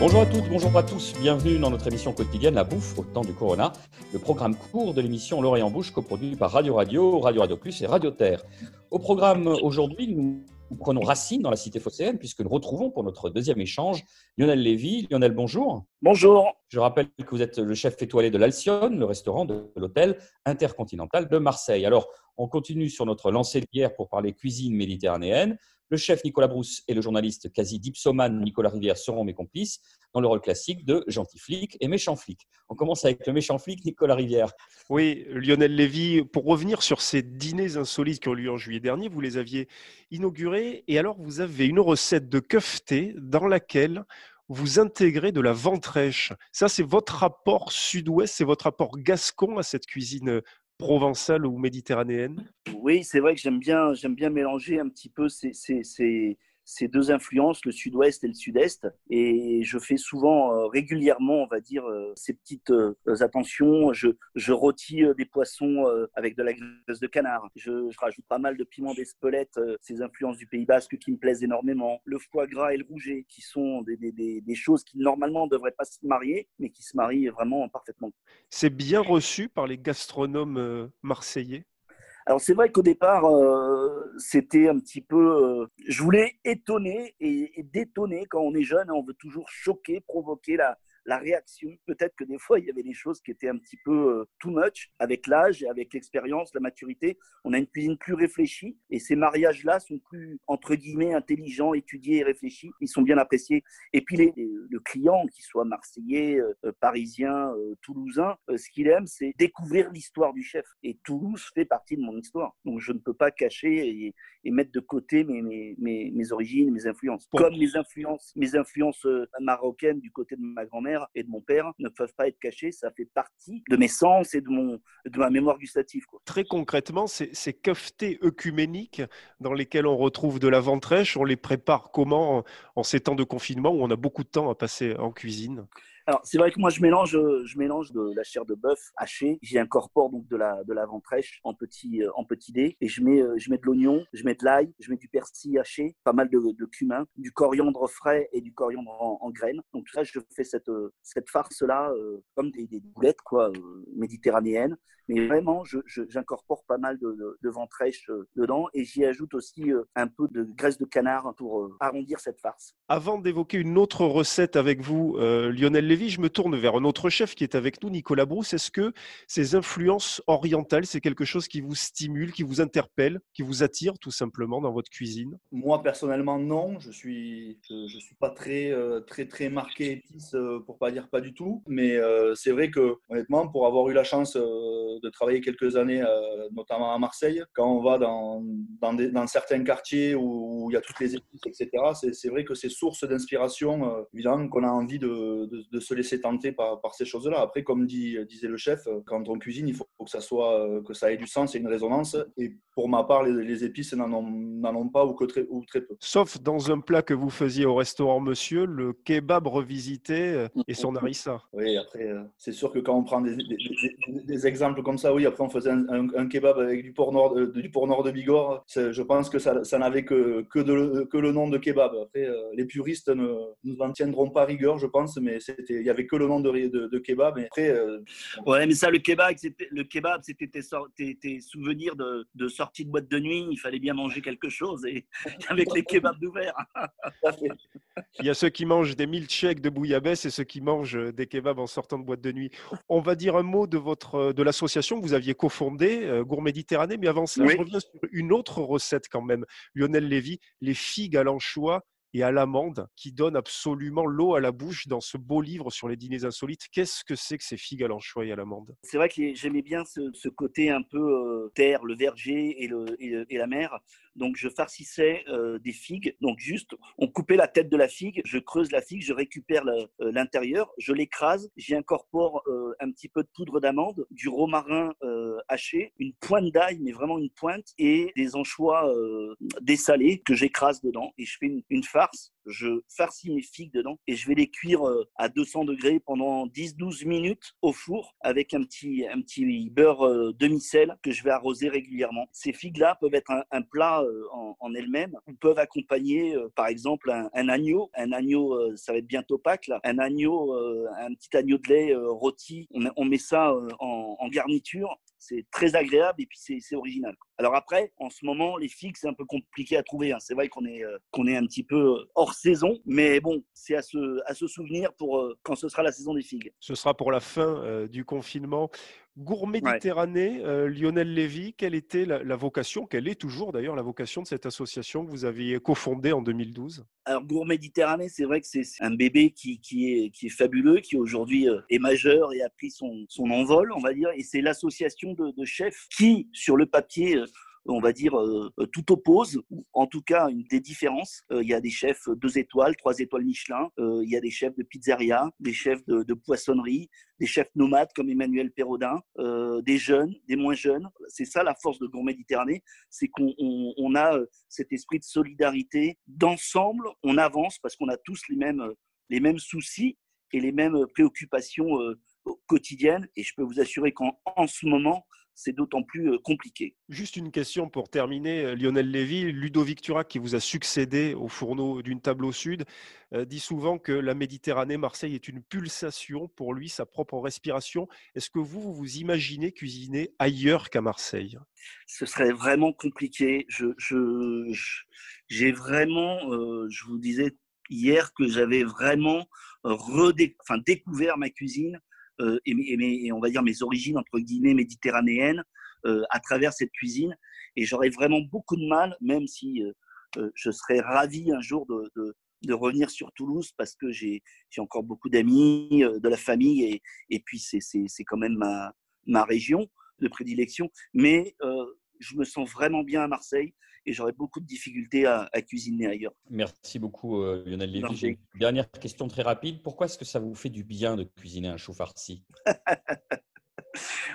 Bonjour à toutes, bonjour à tous, bienvenue dans notre émission quotidienne La Bouffe au temps du Corona, le programme court de l'émission L'Oreille en Bouche coproduit par Radio Radio, Radio Radio Plus et Radio Terre. Au programme aujourd'hui, nous prenons racine dans la cité phocéenne puisque nous retrouvons pour notre deuxième échange Lionel Lévy. Lionel, bonjour. Bonjour. Je rappelle que vous êtes le chef étoilé de l'Alcyone, le restaurant de l'hôtel intercontinental de Marseille. Alors, on continue sur notre lancée guerre pour parler cuisine méditerranéenne. Le chef Nicolas Brousse et le journaliste quasi dipsomane Nicolas Rivière seront mes complices dans le rôle classique de gentil flic et méchant flic. On commence avec le méchant flic Nicolas Rivière. Oui, Lionel Lévy, pour revenir sur ces dîners insolites qui ont eu lieu en juillet dernier, vous les aviez inaugurés et alors vous avez une recette de kefté dans laquelle vous intégrez de la ventrèche. Ça, c'est votre rapport sud-ouest, c'est votre rapport gascon à cette cuisine provençale ou méditerranéenne? Oui, c'est vrai que j'aime bien, j'aime bien mélanger un petit peu ces, ces, ces, ces deux influences, le sud-ouest et le sud-est. Et je fais souvent, euh, régulièrement, on va dire, euh, ces petites euh, attentions. Je, rôtis des poissons avec de la graisse de canard. Je, rajoute pas mal de piment d'Espelette, ces influences du Pays Basque qui me plaisent énormément. Le foie gras et le rouget, qui sont des, des, des choses qui normalement ne devraient pas se marier, mais qui se marient vraiment parfaitement. C'est bien reçu par les gastronomes marseillais? Alors c'est vrai qu'au départ, euh, c'était un petit peu... Euh, je voulais étonner et, et, détonner quand on est jeune, on veut toujours choquer, provoquer la, la réaction. Peut-être que des fois, il y avait des choses qui étaient un petit peu euh, too much. Avec l'âge et avec l'expérience, la maturité, on a une cuisine plus réfléchie et ces mariages-là sont plus, entre guillemets, intelligents, étudiés et réfléchis. Ils sont bien appréciés. Et puis, les, le client, qu'il soit marseillais, euh, euh, parisien, toulousain, ce qu'il aime, c'est découvrir l'histoire du chef. Et Toulouse fait partie de mon histoire. Donc, je ne peux pas cacher et, et mettre de côté mes, mes, mes, mes origines, mes influences. Comme mes influences, mes influences marocaines du côté de ma grand-mère et de mon père ne peuvent pas être cachés. Ça fait partie de mes sens et de, mon, de ma mémoire gustative. Très concrètement, ces, ces keftés œcuméniques dans lesquels on retrouve de la ventrèche, on les prépare comment en ces temps de confinement où on a beaucoup de temps à passer en cuisine? Alors, c'est vrai que moi, je mélange, je mélange de la chair de bœuf hachée. J'y incorpore donc de la, de la ventrèche en petit, en petit dé. Et je mets, je mets de l'oignon, je mets de l'ail, je mets du persil haché, pas mal de, cumin, du coriandre frais et du coriandre en, graines. Donc, là, je fais cette, cette farce-là euh, comme des, boulettes, quoi, euh, méditerranéennes. Mais vraiment, j'incorpore pas mal de, ventrèche euh, dedans et j'y ajoute aussi euh, un peu de graisse de canard pour euh, arrondir cette farce. Avant d'évoquer une autre recette avec vous, Lionel Lévy, je me tourne vers un autre chef qui est avec nous, Nicolas Brousse. Est-ce que ces influences orientales, c'est quelque chose qui vous stimule, qui vous interpelle, qui vous attire tout simplement dans votre cuisine? Moi, personnellement, non. Je suis, je, suis pas très, euh, très, très marqué épice, euh, pour pas dire pas du tout. Mais euh, c'est vrai que, honnêtement, pour avoir eu la chance de travailler quelques années, notamment à Marseille, quand on va dans, dans, certains quartiers où, où, il y a toutes les épices, etc., c'est vrai que c'est source d'inspiration, évidemment, qu'on a envie de, de, de se laisser tenter par, ces choses-là. Après, comme disait le chef, quand on cuisine, il faut que ça soit, que ça ait du sens et une résonance. Pour ma part, les, les épices n'en ont, ont, pas ou, que très, ou très peu. Sauf dans un plat que vous faisiez au restaurant Monsieur, le kebab revisité et son harissa. Oui, après, c'est sûr que quand on prend des, des, des, des, exemples comme ça, oui, après on faisait un, un, un kebab avec du porc nord, du porc nord de Bigorre. Je pense que ça, ça n'avait que, que, de, que, le nom de kebab. Après, les puristes ne nous en tiendront pas rigueur, je pense, mais il n'y avait que le nom de, de, de kebab. Et après, euh... Ouais, mais ça, le kebab, c'était, le kebab, c'était tes, tes, tes, souvenirs de, de sortie de boîte de nuit. Il fallait bien manger quelque chose et avec les kebabs d'ouvert. Il y a ceux qui mangent des milkshakes de bouillabaisse et ceux qui mangent des kebabs en sortant de boîte de nuit. On va dire un mot de votre de l'association que vous aviez cofondée, euh, Gourmet Méditerranée, mais avant cela, oui. je reviens sur une autre recette quand même. Lionel Lévy, les figues à l'anchois et à l'amande qui donnent absolument l'eau à la bouche dans ce beau livre sur les dîners insolites. Qu'est-ce que c'est que ces figues à l'anchois et à l'amande? C'est vrai que j'aimais bien ce, côté un peu euh, terre, le verger et, la mer. Donc je farcissais euh, des figues. Donc juste, on coupait la tête de la figue, je creuse la figue, je récupère l'intérieur, euh, je l'écrase, j'y incorpore euh, un petit peu de poudre d'amande, du romarin haché, une pointe d'ail, mais vraiment une pointe, et des anchois dessalés que j'écrase dedans. Et je fais une farce je farcis mes figues dedans et je vais les cuire euh, à 200 degrés pendant 10-12 minutes au four avec un petit, un petit beurre euh, demi-sel que je vais arroser régulièrement. Ces figues-là peuvent être un, plat euh, en, elles-mêmes ou peuvent accompagner par exemple un, agneau. Un agneau, ça va être bientôt Pâques là. Un agneau, un petit agneau de lait rôti. On, met ça en, en garniture c'est très agréable et puis c'est original. Alors après, en ce moment, les figues, c'est un peu compliqué à trouver. Hein. C'est vrai qu'on est, euh, qu'on est un petit peu euh, hors saison, mais bon, c'est à se, souvenir pour euh, quand ce sera la saison des figues. Ce sera pour la fin du confinement. Gourmet Méditerranée, Lionel Lévy, quelle était la, vocation, quelle est toujours d'ailleurs la vocation de cette association que vous aviez cofondée en 2012 Alors Méditerranée, c'est vrai que c'est un bébé qui, qui, est, qui est fabuleux, qui aujourd'hui est majeur et a pris son, son envol, on va dire, et c'est l'association de, de chefs qui, sur le papier, on va dire, euh, tout oppose, ou en tout cas une des différences. Euh, il y a des chefs deux étoiles, trois étoiles Michelin, euh, il y a des chefs de pizzeria, des chefs de, poissonnerie, des chefs nomades comme Emmanuel Perraudin, des jeunes, des moins jeunes. C'est ça la force de Gourmet Méditerranée, c'est qu'on a cet esprit de solidarité, d'ensemble, on avance parce qu'on a tous les mêmes, les mêmes soucis et les mêmes préoccupations quotidiennes. Et je peux vous assurer qu'en ce moment, c'est d'autant plus euh, compliqué. Juste une question pour terminer, euh, Lionel Lévy. Ludovic Turac, qui vous a succédé au fourneau d'une table au sud, euh, dit souvent que la Méditerranée, Marseille, est une pulsation pour lui, sa propre respiration. Est-ce que vous, vous, vous imaginez cuisiner ailleurs qu'à Marseille? Ce serait vraiment compliqué. Je, j'ai vraiment, je vous disais hier que j'avais vraiment enfin, découvert ma cuisine euh, et, on va dire mes origines entre guillemets méditerranéennes euh, à travers cette cuisine. Et j'aurais vraiment beaucoup de mal, même si euh, je serais ravi un jour de, revenir sur Toulouse parce que j'ai encore beaucoup d'amis, de la famille, et, puis c'est quand même ma région de prédilection. Mais je me sens vraiment bien à Marseille et j'aurais beaucoup de difficultés à, cuisiner ailleurs. Merci beaucoup euh, Lionel Lévy. Dernière question très rapide. Pourquoi est-ce que ça vous fait du bien de cuisiner un chou farci?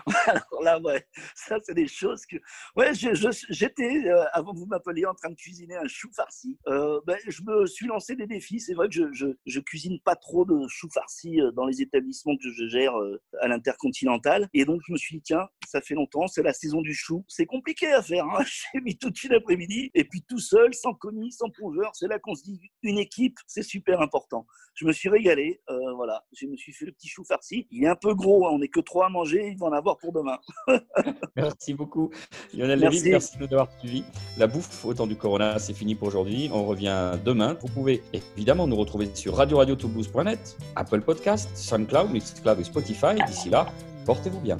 Alors là, ouais, ça, c'est des choses que. Ouais, j'étais, euh, avant que vous m'appeliez, en train de cuisiner un chou farci. Euh, ben, je me suis lancé des défis. C'est vrai que je, je, cuisine pas trop de chou farci euh, dans les établissements que je gère à l'intercontinental. Et donc, je me suis dit, tiens, ça fait longtemps, c'est la saison du chou. C'est compliqué à faire. Hein J'ai mis toute une après-midi. Et puis, tout seul, sans commis, sans plongeur, c'est là qu'on se dit, une équipe, c'est super important. Je me suis régalé. voilà, je me suis fait le petit chou farci. Il est un peu gros, hein, on n'est que trois à manger. Il va en avoir pour demain. merci beaucoup. Lionel merci. merci de nous avoir suivis. La bouffe au temps du Corona, c'est fini pour aujourd'hui. On revient demain. Vous pouvez évidemment nous retrouver sur radio radio Apple Podcast, SoundCloud, Mixcloud et Spotify. D'ici là, portez-vous bien.